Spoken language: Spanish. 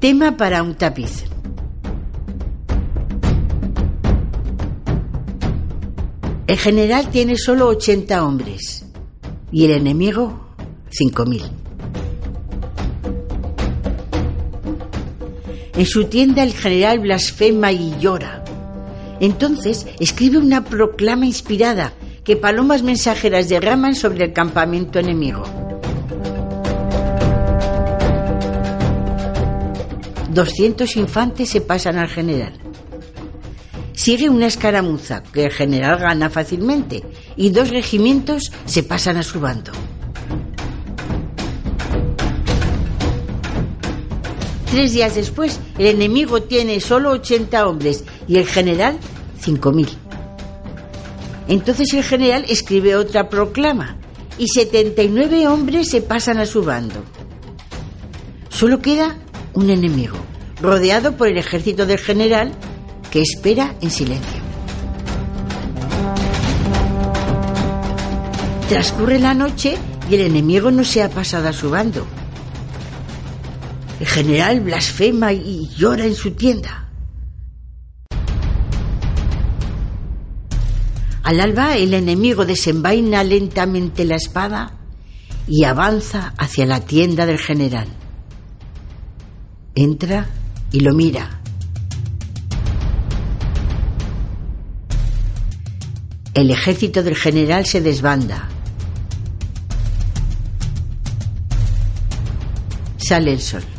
Tema para un tapiz. El general tiene solo 80 hombres y el enemigo 5.000. En su tienda el general blasfema y llora. Entonces escribe una proclama inspirada que palomas mensajeras derraman sobre el campamento enemigo. 200 infantes se pasan al general. Sigue una escaramuza que el general gana fácilmente y dos regimientos se pasan a su bando. Tres días después, el enemigo tiene solo 80 hombres y el general 5.000. Entonces el general escribe otra proclama y 79 hombres se pasan a su bando. Solo queda un enemigo, rodeado por el ejército del general que espera en silencio. Transcurre la noche y el enemigo no se ha pasado a su bando. El general blasfema y llora en su tienda. Al alba el enemigo desenvaina lentamente la espada y avanza hacia la tienda del general. Entra y lo mira. El ejército del general se desbanda. Sale el sol.